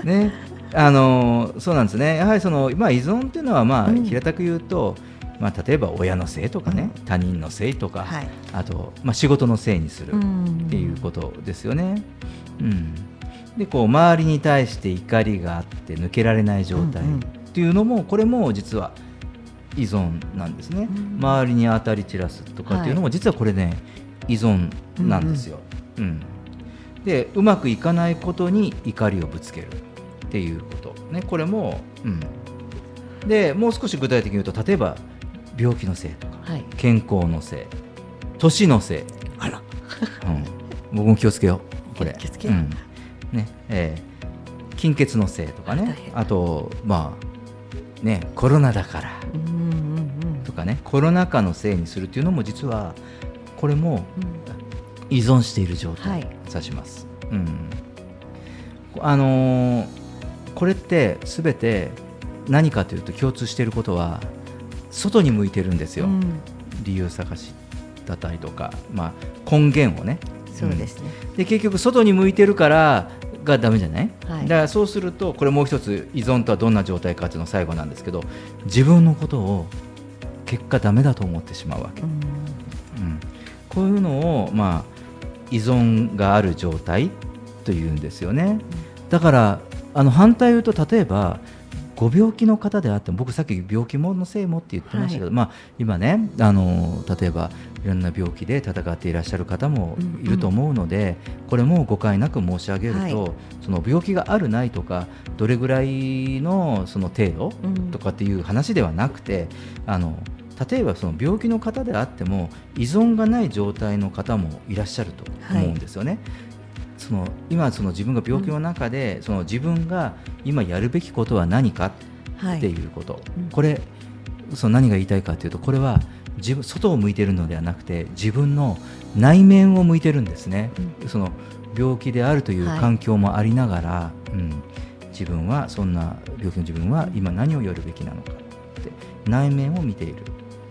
Speaker 1: ね。あのそうなんですね。やはりその、まあ、依存っていうのは、まあ
Speaker 2: うん。
Speaker 1: 平たく言うと、まあ、例えば親のせいとかね、他人のせいとか、
Speaker 2: はい。
Speaker 1: あと、まあ、仕事のせいにする
Speaker 2: ん。
Speaker 1: っていうことですよね。うん、でこう周りに対して怒りがあって抜けられない状態
Speaker 2: うんうん。
Speaker 1: っていうのもこれも実は依存なんですね。
Speaker 2: うん。
Speaker 1: 周りに当たり散らすとかっていうのも実はこれね依存なんですよ。うんでうまくいかないことに怒りをぶつけるっていうこと。ねこれも、うん、でもう少し具体的に言うと例えば病気のせいとか
Speaker 2: はい。
Speaker 1: 健康のせい年のせい。
Speaker 2: あら。
Speaker 1: うん、僕も気をつけよう、これ。
Speaker 2: 気をつけようん
Speaker 1: ねえー貧血のせいとかね。あと、まあ、ね、コロナだから。とかね、コロナ禍のせいにするっていうのも、実は、これも
Speaker 2: うん。
Speaker 1: 依存している状態。
Speaker 2: はい。
Speaker 1: を指します。うん。あのーこれってすべて何かというと共通していることは外に向いてるんですよ、
Speaker 2: うん。
Speaker 1: 理由探しだったりとか、まあ、根源をね。
Speaker 2: そうですね。
Speaker 1: で結局外に向いてるからがダメじゃない、
Speaker 2: はい。
Speaker 1: だからそうするとこれもう一つ依存とはどんな状態かっていうの最後なんですけど自分のことを結果ダメだと思ってしまうわけ、
Speaker 2: うん。
Speaker 1: うん、こういうのを、まあ、依存がある状態というんですよね。だからあの反対を言うと例えばご病気の方であっても僕さっき病気ものせいもって言ってましたけど、まあ、今ねあの例えばいろんな病気で戦っていらっしゃる方もいると思うので、これも誤解なく申し上げると、
Speaker 2: はい。
Speaker 1: その病気があるないとかどれぐらいのその程度
Speaker 2: うん。
Speaker 1: とかっていう話ではなくてあの例えばその病気の方であっても依存がない状態の方もいらっしゃると思うんですよね。その今その自分が病気の中で、その自分が今やるべきことは何か
Speaker 2: はい。
Speaker 1: っていうこと、
Speaker 2: うん
Speaker 1: これその何が言いたいかというとこれは自分外を向いているのではなくて自分の内面を向いてるんですね、その病気であるという
Speaker 2: はい。
Speaker 1: 環境もありながら、うん、自分はそんな病気の自分は今何をやるべきなのかって内面を見ている、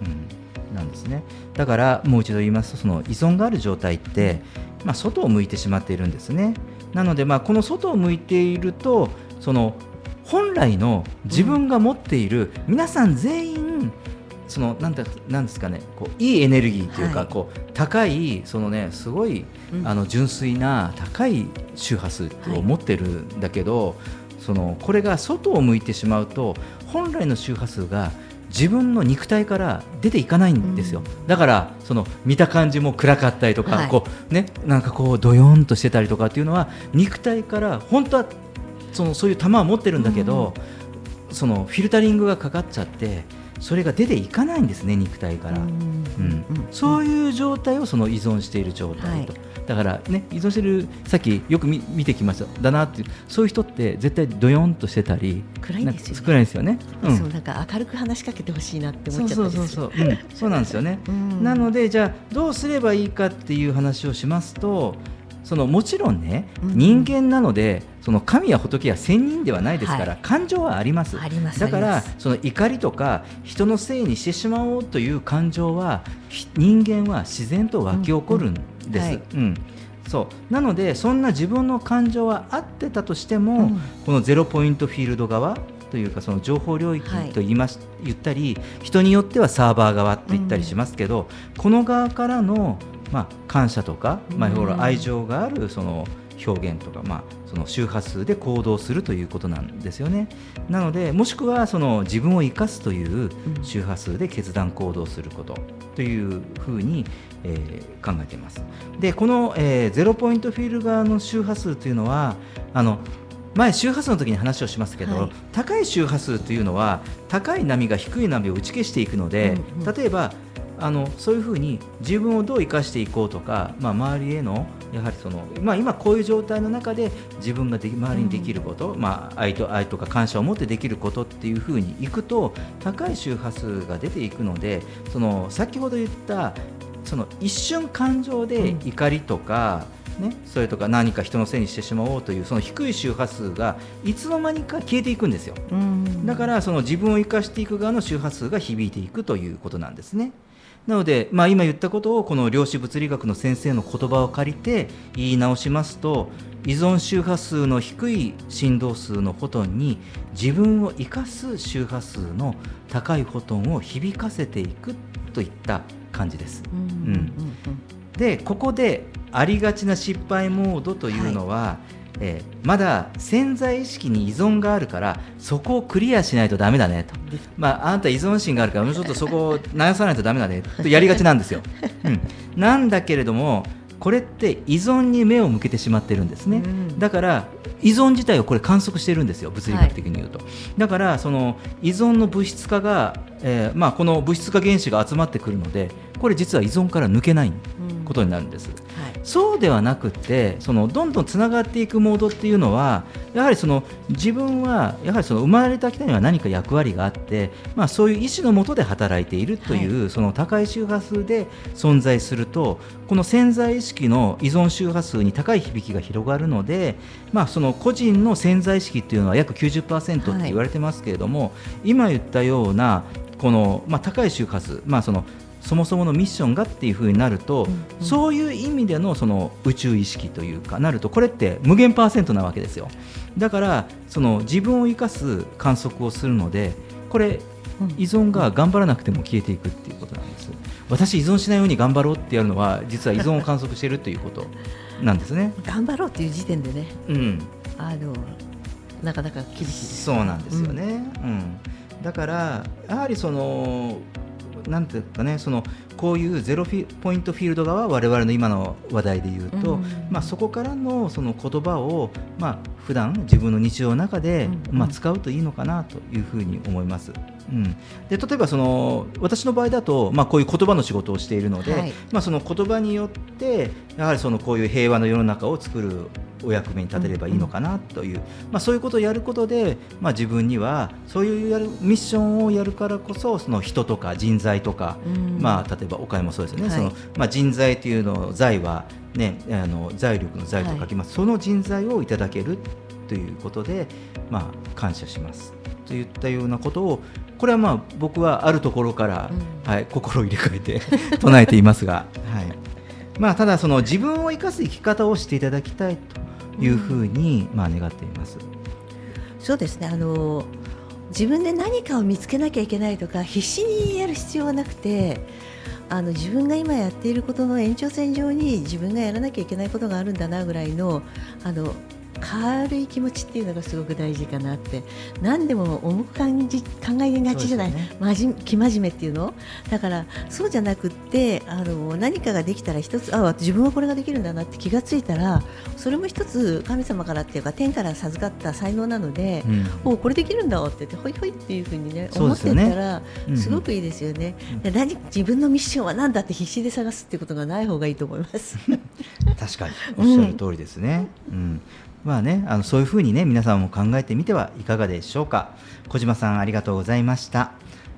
Speaker 1: うん、なんですね。だからもう一度言いますとその依存がある状態って、まあ、外を向いてしまっているんですね。なのでまあこの外を向いているとその本来の自分が持っている、皆さん全員そのなんだなんですかねこういいエネルギーというか、
Speaker 2: はい。
Speaker 1: こう高いそのねすごい、
Speaker 2: うん。
Speaker 1: あの純粋な高い周波数を持ってるんだけど、そのこれが外を向いてしまうと本来の周波数が自分の肉体から出ていかないんですよ、だからその見た感じも暗かったりとか、
Speaker 2: はい。
Speaker 1: こうね、なんかこうどよんとしてたりとかっていうのは肉体から本当はそのそういう球は持ってるんだけど、そのフィルタリングがかかっちゃってそれが出ていかないんですね肉体から、うんそういう状態をその依存している状態と、だからね依存してるさっきよく見見てきました。だなっていうそういう人って絶対ドヨンとしてたり
Speaker 2: 暗いんですよね。
Speaker 1: 暗いですよね、うん。
Speaker 2: そうなんか明るく話しかけてほしいなって思
Speaker 1: そう
Speaker 2: っちゃった
Speaker 1: そう
Speaker 2: り
Speaker 1: そうそう、うん、そうなんですよね、
Speaker 2: うん。
Speaker 1: なのでじゃあどうすればいいかっていう話をしますとそのもちろんね、
Speaker 2: うん
Speaker 1: 人間なのでその神や仏や仙人ではないですから、
Speaker 2: はい。
Speaker 1: 感情はあります。
Speaker 2: あります
Speaker 1: だからその怒りとか人のせいにしてしまおうという感情はひ人間は自然と湧き起こるんです、
Speaker 2: うんはい。
Speaker 1: うん。そう。なのでそんな自分の感情はあってたとしても、
Speaker 2: うん。
Speaker 1: このゼロポイントフィールド側というかその情報領域
Speaker 2: はい。
Speaker 1: と言いまし、言ったり人によってはサーバー側と言ったりしますけど、この側からの、まあ、感謝とか、まあ、
Speaker 2: うん
Speaker 1: ほら愛情があるその表現とか、まあ、その周波数で行動するということなんですよね。なのでもしくはその自分を生かすという周波数で決断行動することというふうに、えー考えています。でこの、えーゼロポイントフィール側の周波数というのはあの前周波数の時に話をしますけど、
Speaker 2: はい
Speaker 1: 高い周波数というのは高い波が低い波を打ち消していくので、
Speaker 2: うんうん
Speaker 1: 例えばあのそういうふうに自分をどう生かしていこうとか、まあ、周りへのやはりその、まあ、今こういう状態の中で自分ができ周りにできること、まあ、愛と愛とか感謝を持ってできることっていうふうにいくと高い周波数が出ていくのでその先ほど言ったその一瞬感情で怒りとか、ね、それとか何か人のせいにしてしまおうというその低い周波数がいつの間にか消えていくんですよ。
Speaker 2: うん
Speaker 1: だからその自分を生かしていく側の周波数が響いていくということなんですね。なので、まあ、今言ったことをこの量子物理学の先生の言葉を借りて言い直しますと依存周波数の低い振動数のフォトンに自分を生かす周波数の高いフォトンを響かせていくといった感じです。
Speaker 2: うん
Speaker 1: うんでここでありがちな失敗モードというのは、えーまだ潜在意識に依存があるからそこをクリアしないとダメだねと、まあ、あんた依存心があるからもうちょっとそこを直さないとダメだねと。やりがちなんですよ。うん、なんだけれどもこれって依存に目を向けてしまってるんですね、
Speaker 2: うん。
Speaker 1: だから依存自体をこれ観測してるんですよ。物理学的に言うと、だからその依存の物質化が、えーまあ、この物質化原子が集まってくるのでこれ実は依存から抜けない
Speaker 2: うん。
Speaker 1: ことになるんです。
Speaker 2: はい
Speaker 1: そうではなくってそのどんどんつながっていくモードっていうのはやはりその自分はやはりその生まれたきたには何か役割があって、まあ、そういう意思のもとで働いているという、その高い周波数で存在するとこの潜在意識の依存周波数に高い響きが広がるので、まあ、その個人の潜在意識っていうのは約90%って言われてますけれども、今言ったようなこの、まあ、高い周波数、まあ、そのそもそものミッションがっていう風になると、
Speaker 2: うんうん。
Speaker 1: そういう意味でのその宇宙意識というかなるとこれって無限パーセントなわけですよ。だからその自分を生かす観測をするのでこれ
Speaker 2: うん。
Speaker 1: 依存が頑張らなくても消えていくっていうことなんです。私依存しないように頑張ろうってやるのは実は依存を観測しているということなんですね。
Speaker 2: 頑張ろうっていう時点でね。
Speaker 1: うん。
Speaker 2: あのなかなか厳しい
Speaker 1: そうなんですよね、うん。だからやはりそのなんていうかねそのこういうゼロフィポイントフィールド側は我々の今の話題で言うと、
Speaker 2: うん。
Speaker 1: まあ、そこからのその言葉を、まあ普段自分の日常の中で、
Speaker 2: うん。
Speaker 1: まあ、使うといいのかなというふうに思います。うん、で例えばその私の場合だと、まあ、こういう言葉の仕事をしているので、
Speaker 2: はい。
Speaker 1: まあ、その言葉によってやはりそのこういう平和の世の中を作るお役目に立てればいいのかなという、まあ、そういうことをやることで、まあ、自分にはそういうやるミッションをやるからこそその人とか人材とか、
Speaker 2: うん。
Speaker 1: まあ、例えばお金もそうですよね、
Speaker 2: はい。
Speaker 1: そのまあ、人材というの財は、ね、あの財力の財と書きます、その人材をいただけるということで、まあ、感謝します。といったようなことをこれはまあ僕はあるところから、
Speaker 2: うん。
Speaker 1: はい、心を入れ替えて 唱えていますが、はいまあ、ただその自分を生かす生き方をしていただきたいというふうに、まあ、願っています。
Speaker 2: そうですねあの自分で何かを見つけなきゃいけないとか必死にやる必要はなくてあの自分が今やっていることの延長線上に自分がやらなきゃいけないことがあるんだなぐらいのあの軽い気持ちっていうのがすごく大事かなって。何でも重く感じ考えがちじゃない、
Speaker 1: そうですよ
Speaker 2: 真面生真面目っていうの？だからそうじゃなくってあの何かができたら一つあ自分はこれができるんだなって気がついたらそれも一つ神様からっていうか天から授かった才能なので、
Speaker 1: うん。
Speaker 2: おこれできるんだって言ってほいほいっていうふうにね思ってたら
Speaker 1: うんうん。
Speaker 2: すごくいいですよね、
Speaker 1: うん。
Speaker 2: で何自分のミッションは何だって必死で探すっていうことがない方がいいと思います。
Speaker 1: 確かに。おっしゃる通りですね。うんまあね、あのそういうふうにね皆さんも考えてみてはいかがでしょうか。小島さんありがとうございました。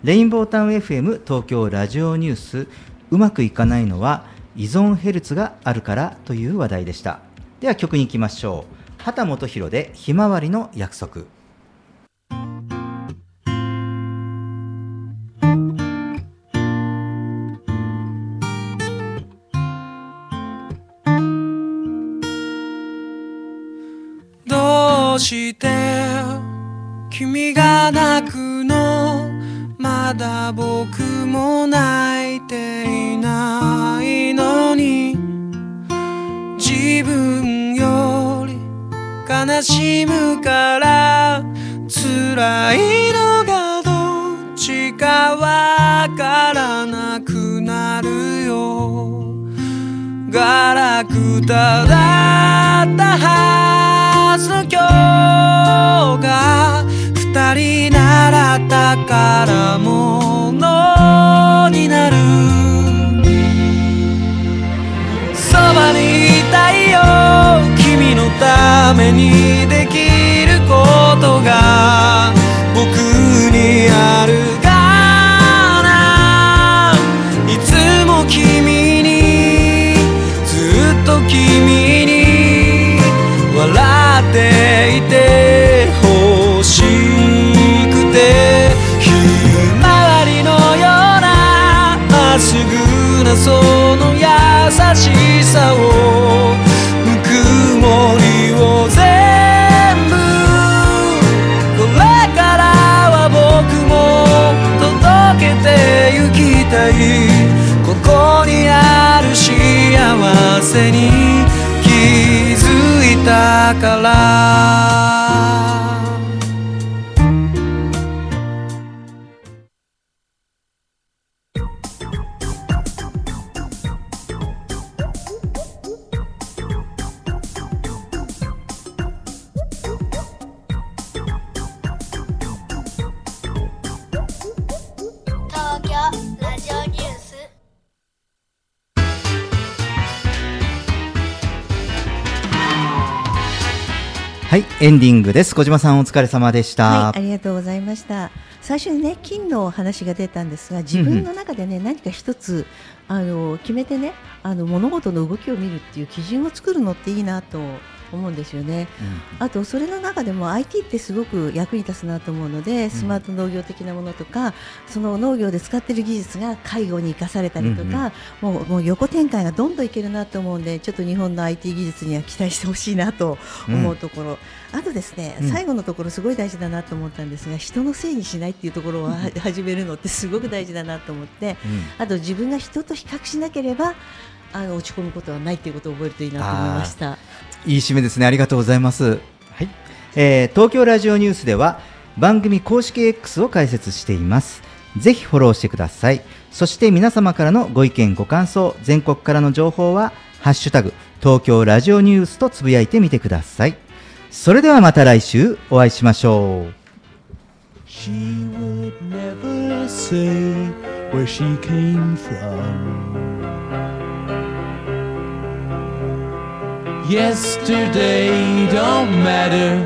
Speaker 1: レインボータウン FM 東京ラジオニュースうまくいかないのは依存ヘルツがあるからという話題でした。では曲に行きましょう。畑基博でひまわりの約束。
Speaker 5: どして君が泣くのまだ僕も泣いていないのに。自分より悲しむから辛いのがどっちかわからなくなるよ。ガラクタだったはずの今日が二人習ったからものになる。そばにいたいよ君のためにできることが僕にあるかな。いつも君にずっと君なその優しさをぬくもりを全部これからは僕も届けてゆきたい。ここにある幸せに気づいたから。
Speaker 1: はいエンディングです。小島さんお疲れ様でした、
Speaker 2: はい、ありがとうございました。最初にね金の話が出たんですが、自分の中でね、何か一つあの決めてね、あの物事の動きを見るっていう基準を作るのっていいなと思うんですよね。あとそれの中でも IT ってすごく役に立つなと思うので、スマート農業的なものとか、その農業で使っている技術が介護に生かされたりとか、もうもう横展開がどんどんいけるなと思うんで、ちょっと日本の IT 技術には期待してほしいなと思うところ。あとですね、
Speaker 1: うん
Speaker 2: 最後のところすごい大事だなと思ったんですが、人のせいにしないっていうところをは始めるのってすごく大事だなと思って、
Speaker 1: うん
Speaker 2: あと自分が人と比較しなければ。あの落ち込むことはないっていうことを覚えるといいなと思いました。
Speaker 1: いい締めですね。ありがとうございます。はい。えー東京ラジオニュースでは番組公式 X を開設しています。ぜひフォローしてください。そして皆様からのご意見ご感想、全国からの情報はハッシュタグ東京ラジオニュースとつぶやいてみてください。それではまた来週お会いしましょう。
Speaker 6: She would never say where she came from. Yesterday don't matter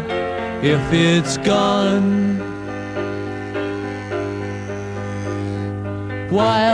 Speaker 6: if it's gone. While